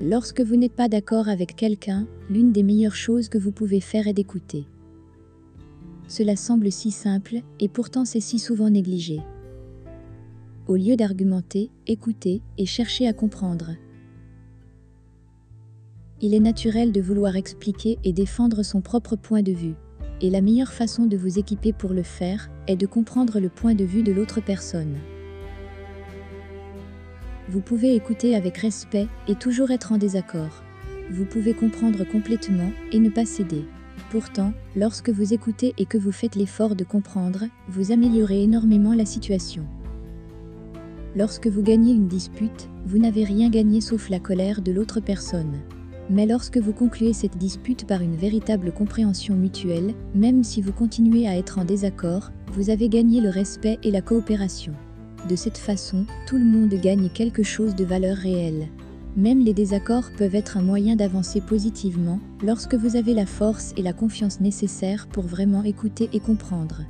Lorsque vous n'êtes pas d'accord avec quelqu'un, l'une des meilleures choses que vous pouvez faire est d'écouter. Cela semble si simple, et pourtant c'est si souvent négligé. Au lieu d'argumenter, écoutez et cherchez à comprendre. Il est naturel de vouloir expliquer et défendre son propre point de vue. Et la meilleure façon de vous équiper pour le faire est de comprendre le point de vue de l'autre personne. Vous pouvez écouter avec respect et toujours être en désaccord. Vous pouvez comprendre complètement et ne pas céder. Pourtant, lorsque vous écoutez et que vous faites l'effort de comprendre, vous améliorez énormément la situation. Lorsque vous gagnez une dispute, vous n'avez rien gagné sauf la colère de l'autre personne. Mais lorsque vous concluez cette dispute par une véritable compréhension mutuelle, même si vous continuez à être en désaccord, vous avez gagné le respect et la coopération. De cette façon, tout le monde gagne quelque chose de valeur réelle. Même les désaccords peuvent être un moyen d'avancer positivement lorsque vous avez la force et la confiance nécessaires pour vraiment écouter et comprendre.